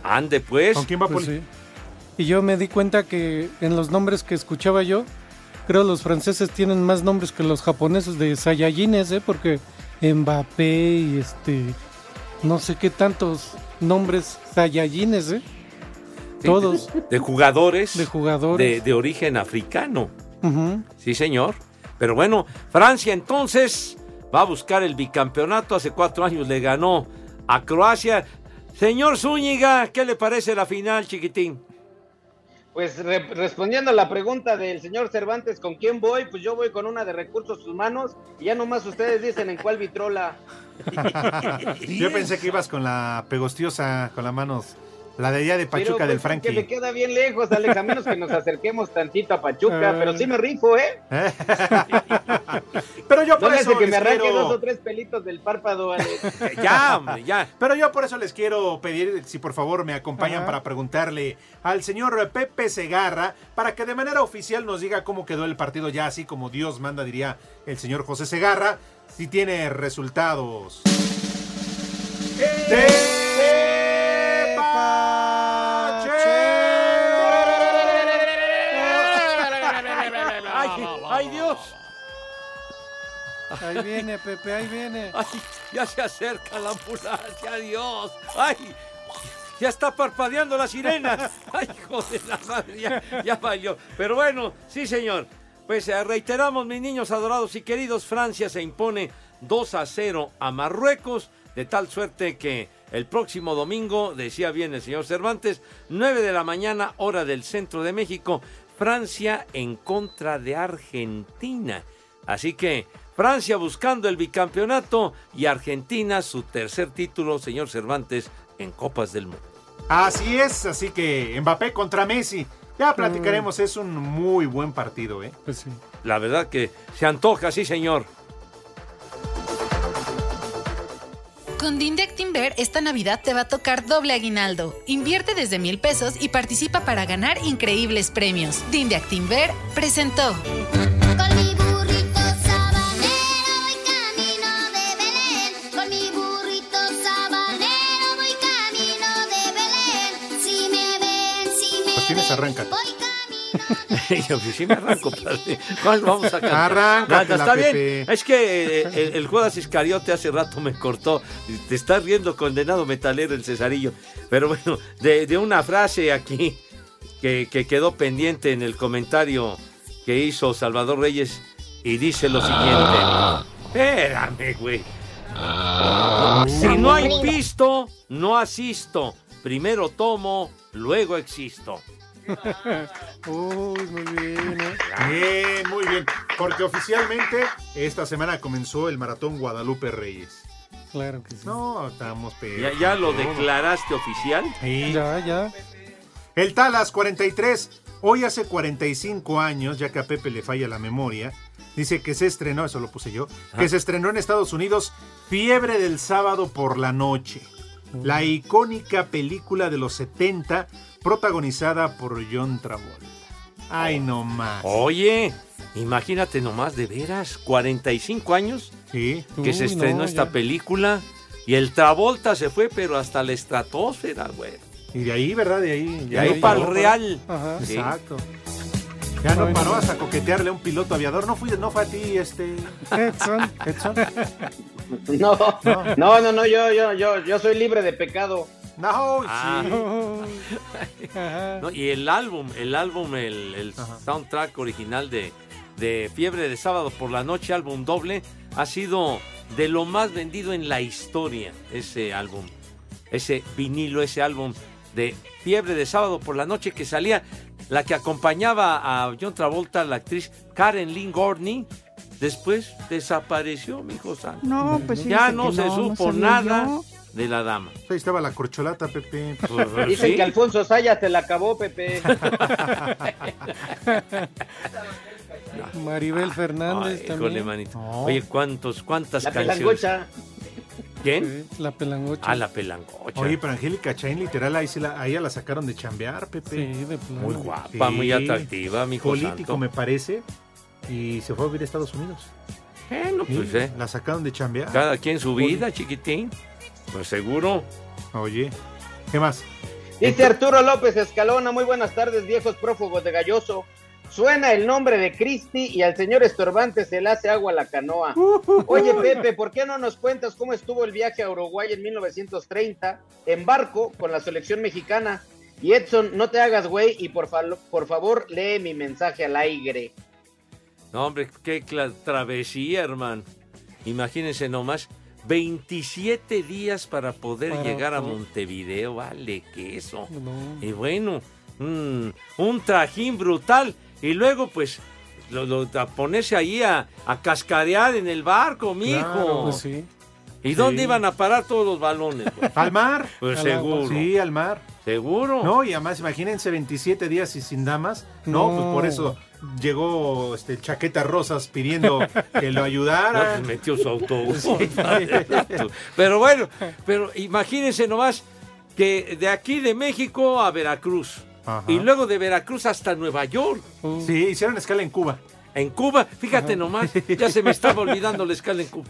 Ande pues. ¿Con quién va Pues sí. Y yo me di cuenta que en los nombres que escuchaba yo, creo los franceses tienen más nombres que los japoneses de Saiyajines, ¿eh? Porque Mbappé y este. No sé qué tantos nombres Saiyajines, ¿eh? Todos. De, de jugadores. De jugadores. De, de origen africano. Sí, señor. Pero bueno, Francia entonces va a buscar el bicampeonato. Hace cuatro años le ganó a Croacia. Señor Zúñiga, ¿qué le parece la final, chiquitín? Pues re- respondiendo a la pregunta del señor Cervantes, ¿con quién voy? Pues yo voy con una de recursos humanos y ya nomás ustedes dicen en cuál vitrola. Yo pensé que ibas con la pegostiosa, con las manos, la de allá de Pachuca Pero, del pues, Que me queda bien lejos, Alex, a menos que nos acerquemos tantito a Pachuca, pero sí me rifo, ¿eh? Pero yo No por me eso que les me arranque quiero- dos o tres pelitos del párpado, Alex. ya, hombre, ya. Pero yo por eso les quiero pedir si por favor me acompañan Ajá. para preguntarle al señor Pepe Segarra para que de manera oficial nos diga cómo quedó el partido ya así como Dios manda diría el señor José Segarra si tiene resultados. ¡Ay, Ahí viene, Pepe, ahí viene. Ay, ya se acerca la ambulancia, Dios. ¡Ay! Ya está parpadeando la sirena. ¡Ay, hijo de la madre! Ya, ya valió. Pero bueno, sí, señor. Pues eh, reiteramos, mis niños adorados y queridos, Francia se impone 2 a 0 a Marruecos, de tal suerte que el próximo domingo, decía bien el señor Cervantes, 9 de la mañana, hora del centro de México, Francia en contra de Argentina. Así que Francia buscando el bicampeonato y Argentina su tercer título, señor Cervantes, en Copas del Mundo. Así es, así que Mbappé contra Messi. Ya platicaremos, es un muy buen partido, ¿eh? Pues sí. La verdad que se antoja, sí, señor. Con Dinde Actinver esta Navidad te va a tocar doble aguinaldo. Invierte desde mil pesos y participa para ganar increíbles premios. Dinde Actinver presentó. Arranca. Yo pues sí me arranco, padre. ¿Cuál vamos a cantar? Está bien. Pepe. Es que eh, el, el Judas Iscariote hace rato me cortó. Te está riendo condenado metalero el Cesarillo. Pero bueno, de, de una frase aquí que, que quedó pendiente en el comentario que hizo Salvador Reyes y dice lo siguiente. Espérame, güey. Si no hay pisto, no asisto. Primero tomo, luego existo. Uy, muy bien, ¿eh? Bien, muy bien. Porque oficialmente esta semana comenzó el maratón Guadalupe Reyes. Claro que sí. No, estamos ¿Ya, ya lo declaraste oficial? Sí. Ya, ya. El Talas 43, hoy hace 45 años, ya que a Pepe le falla la memoria, dice que se estrenó, eso lo puse yo, que se estrenó en Estados Unidos Fiebre del sábado por la noche. La icónica película de los 70 protagonizada por John Travolta. Ay, no más. Oye, imagínate nomás, de veras, 45 años Sí. que se estrenó no, esta ya. película y el Travolta se fue, pero hasta la estratosfera, güey. Y de ahí, ¿verdad? De ahí. De ahí para el Real. Ajá. Sí. Exacto. Ya no paró hasta coquetearle a un piloto aviador. No, fui, no fue a ti, este. Edson. Edson. No, no, no, no, yo, yo, yo, yo soy libre de pecado. No, Ah. No, y el álbum, el álbum, el, el soundtrack original de, de Fiebre de Sábado por la Noche, álbum doble, ha sido de lo más vendido en la historia, ese álbum, ese vinilo, ese álbum de Fiebre de Sábado por la Noche que salía, la que acompañaba a John Travolta, la actriz Karen Lynn Gorney, después desapareció, mi hijo santo. No, pues ya no se no, no supo nada. De la dama. Ahí estaba la corcholata, Pepe. Dicen Sí. que Alfonso Sayas te la acabó, Pepe. Maribel Fernández Ay, también. híjole, manito. Oye, ¿cuántos, cuántas La canciones? pelangocha. ¿Quién? Sí, la pelangocha. Ah, la pelangocha. Oye, pero Angélica Chain, literal, ahí, sí la, ahí la sacaron de chambear, Pepe. Sí, de plano. Muy guapa, muy atractiva, mi Político, santo. me parece. Y se fue a vivir a Estados Unidos. Bueno, Sí, pues, eh. La sacaron de chambear. Cada quien su vida, chiquitín. Pues seguro. Oye, ¿qué más? Dice Arturo López Escalona, muy buenas tardes, viejos prófugos de Galloso. Suena el nombre de Cristi y al señor Estorbante se le hace agua a la canoa. Oye, Pepe, ¿por qué no nos cuentas cómo estuvo el viaje a Uruguay en 1930 en barco con la selección mexicana? Y Edson, no te hagas güey y por, fa- por favor lee mi mensaje al aire. No, hombre, qué travesía, hermano. Imagínense nomás, 27 días para poder Para llegar a. Montevideo, vale, que eso. No. Y bueno, mm, un trajín brutal. Y luego, pues, lo, lo- a ponerse ahí a, a cascarear en el barco, mijo. Claro, Pues sí. ¿Y dónde iban a parar todos los balones? güey? ¿Al mar? Pues Al seguro. Sí, al mar. Seguro. No, y además, imagínense 27 días y sin damas. No, No. pues por eso llegó este Chaqueta Rosas pidiendo que lo No, ayudara. pues metió su autobús. pero bueno, pero imagínense nomás que de aquí de México a Veracruz. Ajá. Y luego de Veracruz hasta Nueva York. Sí, hicieron escala en Cuba. En Cuba, fíjate nomás, ya se me estaba olvidando la escala en Cuba.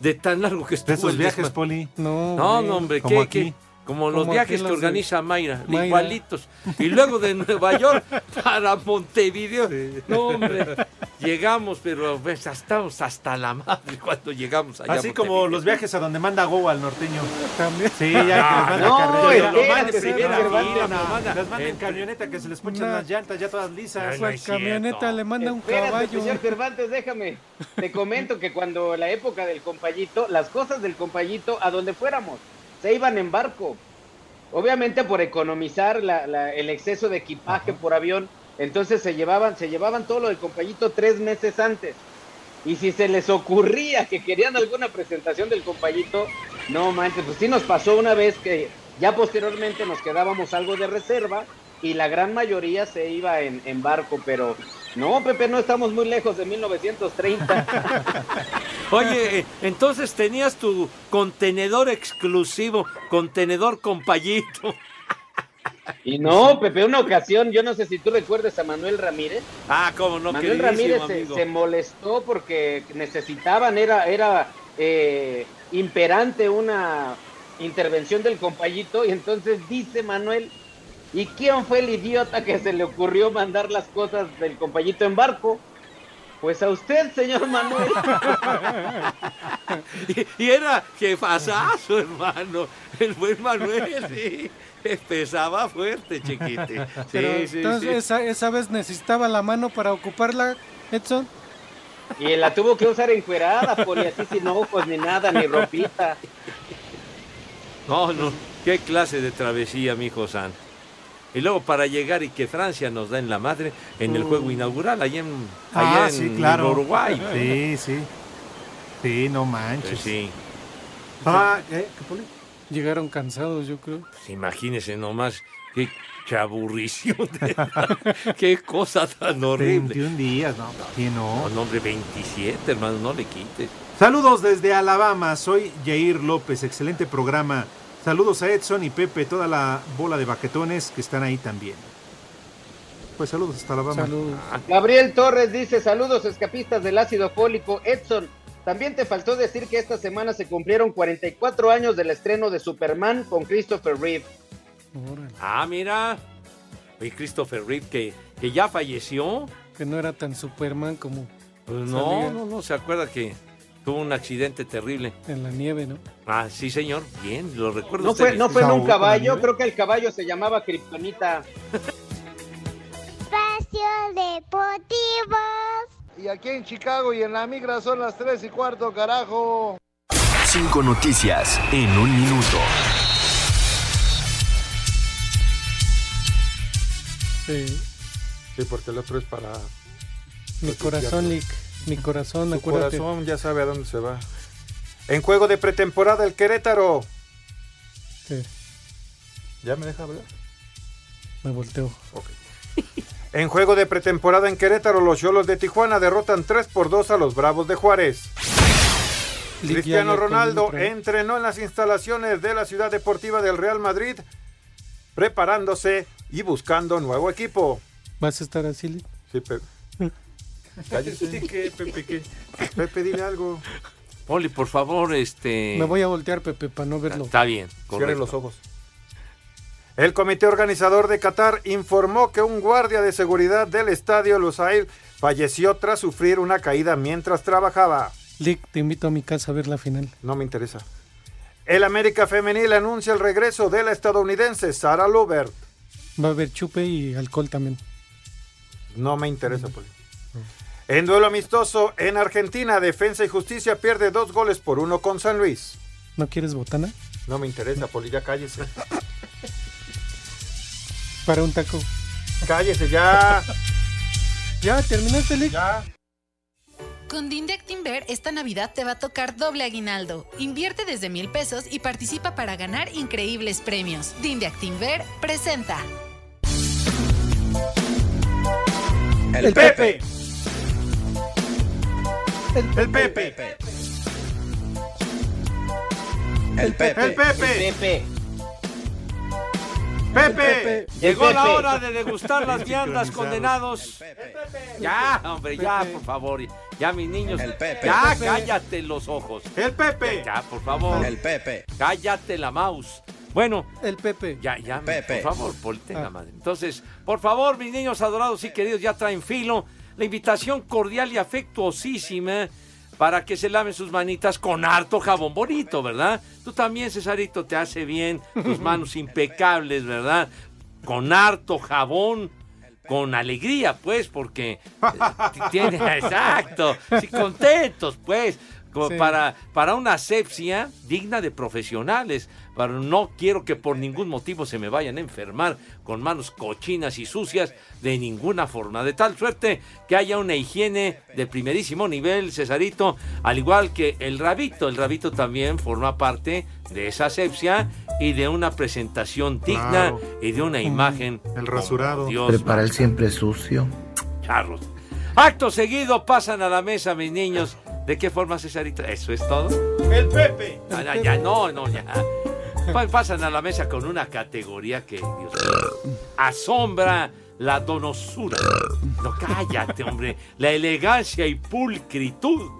De tan largo que estuvo De esos el viajes, desma- Poli. No, No, no, hombre, ¿qué, aquí. qué? Como los viajes que organiza Mayra, Mayra. igualitos. Y luego de Nueva York para Montevideo. No, hombre, llegamos, pero pues, estamos hasta la madre cuando llegamos allá. Así como los viajes a donde manda Go al norteño. También. Sí, ya que les manda no, fila, No, lo manda les manda en camioneta que se les ponchan las llantas ya todas lisas. La camioneta le manda un Espérate, caballo. señor Cervantes, déjame. Te comento que cuando la época del compayito, las cosas del compayito, a donde fuéramos, se iban en barco. Obviamente por economizar la- la- el exceso de equipaje por avión, entonces se llevaban, se llevaban todo lo del compayito tres meses antes. Y si se les ocurría que querían alguna presentación del compayito, no manches, pues sí nos pasó una vez que ya posteriormente nos quedábamos algo de reserva y la gran mayoría se iba en, en barco, pero no, Pepe, no estamos muy lejos de 1930. Oye, eh, entonces tenías tu contenedor exclusivo, contenedor compayito. y no, Pepe, una ocasión, yo no sé si tú recuerdas a Manuel Ramírez. Ah, cómo no, Manuel Ramírez se molestó porque necesitaban, era, era eh, imperante una intervención del compayito y entonces dice Manuel, ¿y quién fue el idiota que se le ocurrió mandar las cosas del compayito en barco? Pues a usted, señor Manuel. Y, y era jefazazo, hermano. El buen Manuel, sí. Pesaba fuerte, chiquite. Sí, Pero, sí, entonces, sí. Esa, esa vez necesitaba la mano para ocuparla, Edson. Y la tuvo que usar encuerada, poli, así sin ojos, ni nada, ni ropita. No, no. Qué clase de travesía, mi hijo. Y luego para llegar y que Francia nos da en la madre en el juego inaugural, allá en, allá Ah, en sí, claro. Uruguay. Sí, sí. Sí, no Pues manches. sí. Ah, ¿eh? ¿Qué, Poli? Llegaron cansados, yo creo. Pues imagínese nomás qué chaburrición. qué cosa tan horrible. 21 días, no, ¿quién no? No, no, hombre, 27, hermano, no le quites. Saludos desde Alabama, soy Jair López, excelente programa. Saludos a Edson y Pepe, toda la bola de baquetones que están ahí también. Pues saludos hasta Alabama. Saludos. Gabriel Torres dice, saludos escapistas del ácido fólico. Edson, también te faltó decir que esta semana se cumplieron 44 años del estreno de Superman con Christopher Reeve. Ah, mira. Y Christopher Reeve, que, que ya falleció. Que no era tan Superman como Pues no, Salía. no, no, se acuerda que tuvo un accidente terrible. en la nieve, ¿no? Ah, sí, señor. Bien, lo recuerdo. No fue, no fue en un caballo, creo que el caballo se llamaba Kryptonita. Espacio Deportivo. Y aquí en Chicago y en la migra son las 3 y cuarto, carajo. Cinco noticias en un minuto. Sí. Sí, porque el otro es para... Mi corazón, Lick. Mi corazón, Su acuérdate. corazón ya sabe a dónde se va. En juego de pretemporada el Querétaro. Sí, ¿Ya me deja hablar? me volteo. En juego de pretemporada en Querétaro, los Cholos de Tijuana derrotan 3 por 2 a los Bravos de Juárez. Cristiano Ronaldo entrenó en las instalaciones de la ciudad deportiva del Real Madrid, preparándose y buscando nuevo equipo. ¿Vas a estar así? Sí, Pepe. Cállese. ¿Qué, Pepe, qué? Pepe, dile algo. Poli, por favor, este. Me voy a voltear, Pepe, para no verlo. Está bien, Cierre correcto. los ojos. El comité organizador de Qatar informó que un guardia de seguridad del estadio Lusail falleció tras sufrir una caída mientras trabajaba. Lick, te invito a mi casa a ver la final. No me interesa. El América Femenil anuncia el regreso de la estadounidense Sara Lubert. Va a haber chupe y alcohol también. No me interesa, Poli. En duelo amistoso en Argentina, Defensa y Justicia pierde dos goles por uno con San Luis. ¿No quieres botana? No me interesa, Poli, ya cállese. Para un taco. Cállese ya. Ya, terminaste, Lick. Ya. Con Dindeck Timber esta Navidad te va a tocar doble aguinaldo. Invierte desde mil pesos y participa para ganar increíbles premios. Dindeck Timber presenta. El Pepe. El Pepe. El Pepe. El Pepe. Pepe. Pepe. Llegó la hora de degustar las viandas condenados. Ya, hombre, ya, por favor. Ya, mis niños. El Pepe. Ya, El Pepe. cállate los ojos. El Pepe. Ya, por favor. El Pepe. Cállate la mouse. Bueno, El Pepe. ya, ya, Pepe. por favor, Poli, tenga Ah. madre. Entonces, por favor, mis niños adorados y queridos, ya traen filo. La invitación cordial y afectuosísima para que se laven sus manitas con harto jabón bonito, ¿verdad? Tú también, Cesarito, te hace bien, tus manos impecables, ¿verdad? Con harto jabón, con alegría, pues, porque eh, tiene, exacto, sí, contentos, pues, como Sí. para, para una asepsia digna de profesionales. Para, no quiero que por ningún motivo se me vayan a enfermar con manos cochinas y sucias de ninguna forma. De tal suerte que haya una higiene de primerísimo nivel, Cesarito, al igual que el rabito. El rabito también forma parte de esa asepsia y de una presentación digna Claro. y de una imagen. El rasurado. Dios Prepara el siempre sucio. charros. Acto seguido pasan a la mesa, mis niños. ¿De qué forma, Cesarito? ¿Eso es todo? El Pepe. Ah, ya, ya, no, no, ya. Pa- Pasan a la mesa con una categoría que, Dios mío, asombra la donosura. No, cállate, hombre. La elegancia y pulcritud.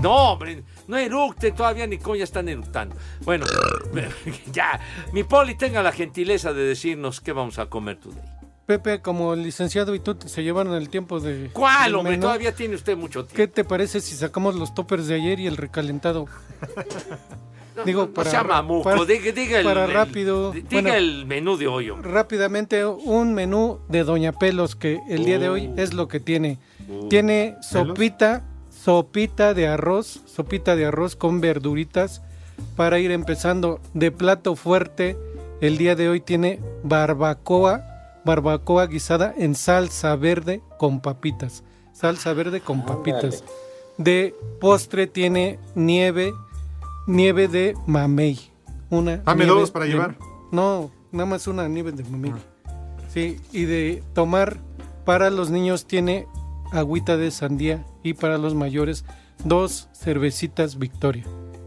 No, hombre, no eructe todavía ni cómo ya están eructando. Bueno, ya. Mi poli, tenga la gentileza de decirnos qué vamos a comer today. Pepe, como el licenciado y tú se llevaron el tiempo de. ¿Cuál, hombre? menú, Todavía tiene usted mucho tiempo. ¿Qué te parece si sacamos los toppers de ayer y el recalentado? Digo, No para. sea mamuco, para- diga, diga el, para el- rápido. diga Bueno, el menú de hoy, hombre. rápidamente, un menú de Doña Pelos que el día de hoy Uh. es lo que tiene. Uh. Tiene sopita, sopita de arroz, sopita de arroz con verduritas para ir empezando de plato fuerte. El día de hoy tiene barbacoa, barbacoa guisada en salsa verde con papitas. Salsa verde con papitas. De postre tiene nieve nieve de mamey. Una Dame nieve dos para de- llevar. No, nada más una nieve de mamey. Sí, y de tomar para los niños tiene agüita de sandía y para los mayores dos cervecitas Victoria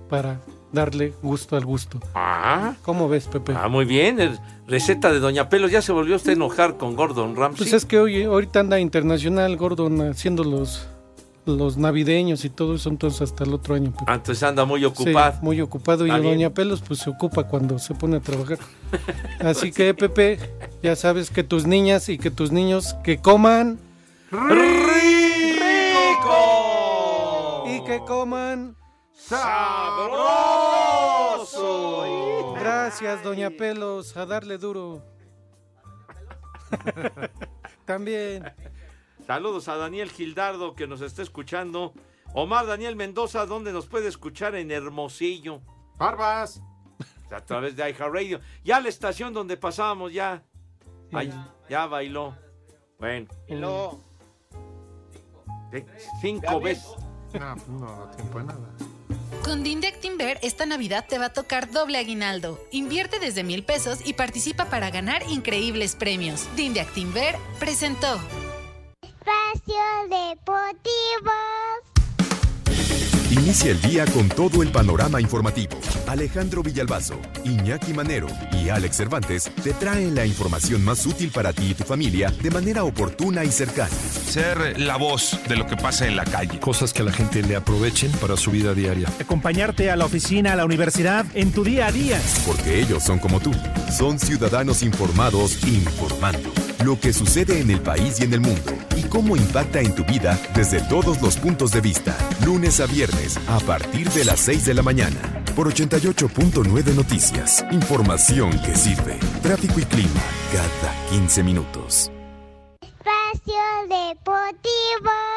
para darle gusto al gusto. Ah. ¿Cómo ves, Pepe? Ah, muy bien. el- receta de Doña Pelos. Ya se volvió usted a enojar con Gordon Ramsay. Pues es que hoy, ahorita anda internacional Gordon haciendo los, los navideños y todo eso, entonces hasta el otro año. Pepe. Antes anda muy Sí, ocupado. muy ocupado y bien. Doña Pelos pues se ocupa cuando se pone a trabajar. Así que Pepe, ya sabes que tus niñas y que tus niños que coman ¡Rico! y que coman ¡Sabroso! Gracias, Doña Pelos, a darle duro. También. Saludos a Daniel Gildardo que nos está escuchando. Omar Daniel Mendoza, donde nos puede escuchar en Hermosillo. Barbas. A través de iHeartRadio. Ya la estación donde pasábamos ya. Ay, ya bailó. Bueno. Hello. ¿qué? Cinco veces. No, no da tiempo de nada. Con Dinde Actinver esta Navidad te va a tocar doble aguinaldo. Invierte desde mil pesos y participa para ganar increíbles premios. Dinde Actinver presentó. Espacio Deportivo. Inicia el día con todo el panorama informativo. Alejandro Villalbazo, Iñaki Manero y Alex Cervantes te traen la información más útil para ti y tu familia de manera oportuna y cercana. Ser la voz de lo que pasa en la calle. Cosas que a la gente le aprovechen para su vida diaria. Acompañarte a la oficina, a la universidad, en tu día a día. Porque ellos son como tú. Son ciudadanos informados informando. Lo que sucede en el país y en el mundo. Y cómo impacta en tu vida desde todos los puntos de vista. Lunes a viernes a partir de las 6 de la mañana. Por 88.9 Noticias. Información que sirve. Tráfico y clima cada 15 minutos. Espacio Deportivo.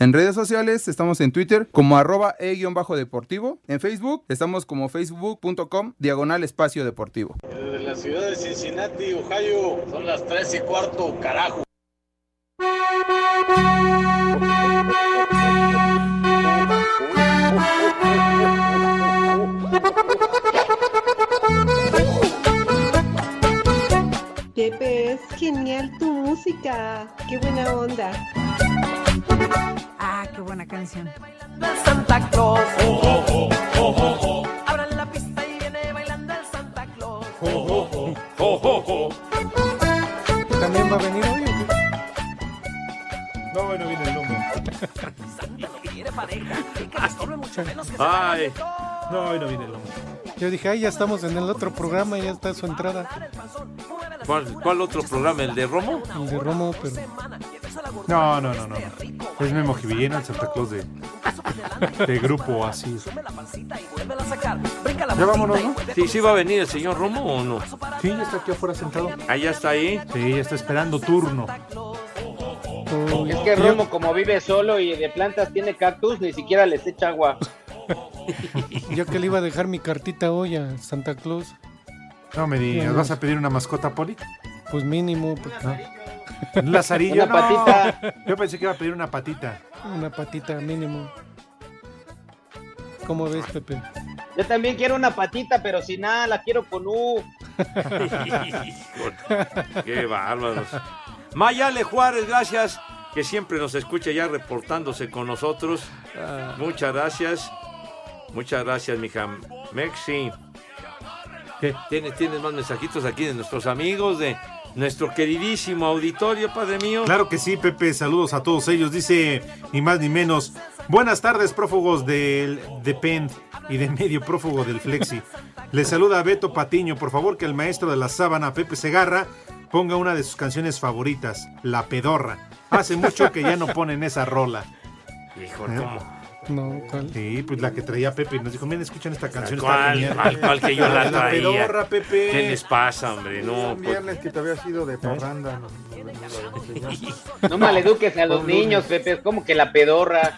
En redes sociales estamos en Twitter como arroba e-deportivo. En Facebook estamos como facebook.com diagonal espacio deportivo. De la ciudad de Cincinnati, Ohio, son las 3 y cuarto, carajo. Pepe, es genial tu música. Qué buena onda. Ah, qué buena canción. Santa Claus. Oh, oh, oh, oh, oh. Abran la pista y viene bailando el Santa Claus. Oh, oh, oh, oh, oh. ¿También va a venir hoy? o qué? No, hoy no viene el lomo. Ay. No, hoy no viene el lomo. Yo dije, ay, ya estamos en el otro programa, ya está su entrada. ¿Cuál, cuál otro programa? ¿El de Romo? El de Romo, pero No, no, no, no. Es Memo Villena, el Santa Claus de, de grupo así. Ya vámonos, ¿no? Sí, sí va a venir el señor Romo o no. Sí, ya está aquí afuera sentado. Ah, ya está ahí. Sí, ya está esperando turno. Es que Romo, como vive solo y de plantas tiene cactus, ni siquiera les echa agua. yo que le iba a dejar mi cartita hoy a Santa Claus, No me digas, ¿vas a pedir una mascota, Poli? pues mínimo, pues, ¿Un lazarillo? Una No. patita. Yo pensé que iba a pedir una patita. una patita mínimo. ¿Cómo ves, Pepe? Yo también quiero una patita, pero sin nada, la quiero con U. Qué bárbaros. Mayale Juárez, gracias. Que siempre nos escucha ya reportándose con nosotros. Muchas gracias. Muchas gracias, mija. Mexi. ¿Tienes, tienes más mensajitos aquí de nuestros amigos, de nuestro queridísimo auditorio, padre mío. Claro que sí, Pepe. Saludos a todos ellos. Dice, ni más ni menos. Buenas tardes, prófugos del Depend y de medio prófugo del Flexi. Les saluda Beto Patiño. Por favor, que el maestro de la sábana, Pepe Segarra, ponga una de sus canciones favoritas, La Pedorra. Hace mucho que ya no ponen esa rola. Hijo. ¿cómo? No, ¿cuál? Sí, pues la que traía Pepe y nos dijo, miren, escuchen esta canción. ¿Cuál, genial". cuál, cuál que yo la traía? pedorra, Pepe. ¿Qué les pasa, hombre? No, Un pues- viernes que te había sido de parranda. no, No maleduques a los niños, Pepe, es como que la pedorra.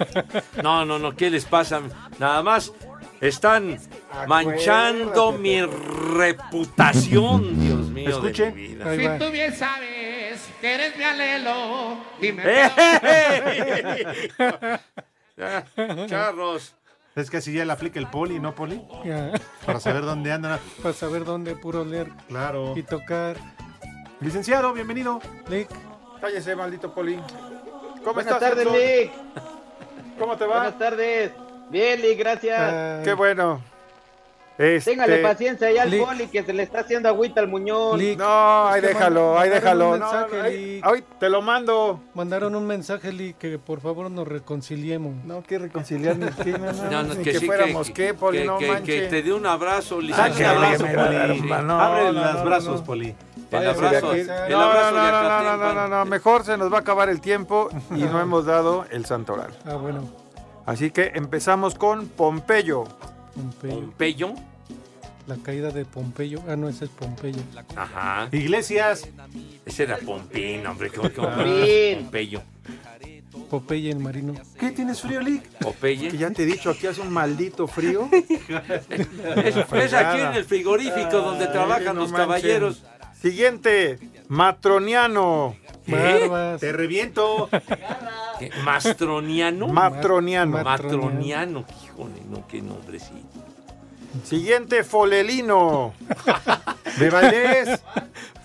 No, no, no, ¿qué les pasa? Nada más están manchando mi reputación, Dios mío. Escuche. De mi vida. Si tú bien sabes que eres mi alelo, dime. Ya, Charros. Es que así ya le aplica el poli, ¿no, poli? Ya. Para saber dónde andan. Para saber dónde puro leer. Claro. Y tocar. Licenciado, bienvenido. Lick. Cállese, maldito Poli. ¿Cómo Buenas estás, tardes, Edson? Lick. ¿Cómo te va? Buenas tardes. Bien, Lick, gracias. Ay. Qué bueno. Este... Téngale paciencia ya al Lick. poli que se le está haciendo agüita al muñón. Lick. No, ahí déjalo, ahí déjalo. No, mensaje, no, ahí- Lick. ahí te lo mando. Mandaron un mensaje, Lick, que por favor nos reconciliemos. No, que reconciliar ni que, no, no, No, no, que, que, sí, fuéramos que, qué, Poli, que- no que- te dé un abrazo, Saque licenciado. el abrazo, me va a dar Poli. Abre No, los no, brazos, no. Poli. El abrazo, aquí. el No, abrazo no, no, no, no, Acatempan. no, no, mejor se nos va a acabar el tiempo y no hemos dado el santoral. Ah, bueno. Así que empezamos con Pompeyo. Pompeyo. Pompeyo. La caída de Pompeyo. Ah, no, ese es Pompeyo. Ajá. Iglesias. Ese era Pompín, hombre. ¿Cómo, cómo- Pompín. Pompeyo. Popeye el marino. ¿Qué tienes frío, Lick? Que Popeye. ya te he dicho, aquí hace un maldito frío. Es, es aquí en el frigorífico donde trabajan no los manchen. caballeros. Siguiente, Matroniano. Te reviento. ¿Qué? ¿Mastroniano? Matroniano. Matroniano. Híjole, no, qué nombrecito. Siguiente, Folelino. De Valdés.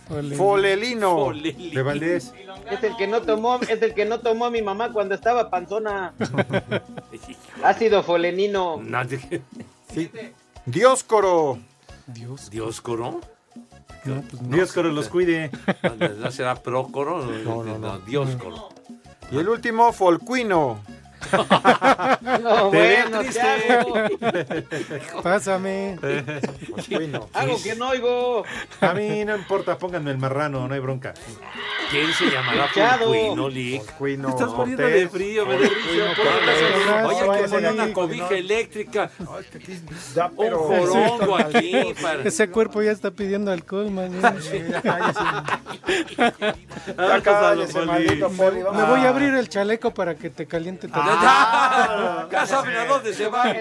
Ole. Folelino. Foleli. De Valdés. Es el que no tomó, es el que no tomó mi mamá cuando estaba panzona. Ácido folenino. Nadie- Sí. Dioscoro. Dios. Dios coro. No, pues no. Dios que los cuide. No, no será Prócoro. No, no, no. Dioscoro. Y el último, Folcuino. No, Te bueno, ¿qué triste. hago? Pásame. Folcuino. Hago que no oigo. A mí no importa, pónganme el marrano, no hay bronca. ¿Quién se llamará. Fulcuino, Lick? Folcuino. Estás Cortés. de frío, me. Oye, hay que poner una cobija eléctrica. Un jorongo aquí. Ese cuerpo ya está pidiendo alcohol, man. Ah, Poli. Me voy a abrir el chaleco para que te caliente Ya, tantito. Ya, ya saben a dónde se van.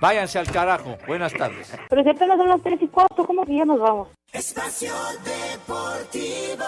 Váyanse al carajo. Buenas tardes. Pero si apenas son las 3 y 4, ¿cómo que ya nos vamos? Espacio Deportivo.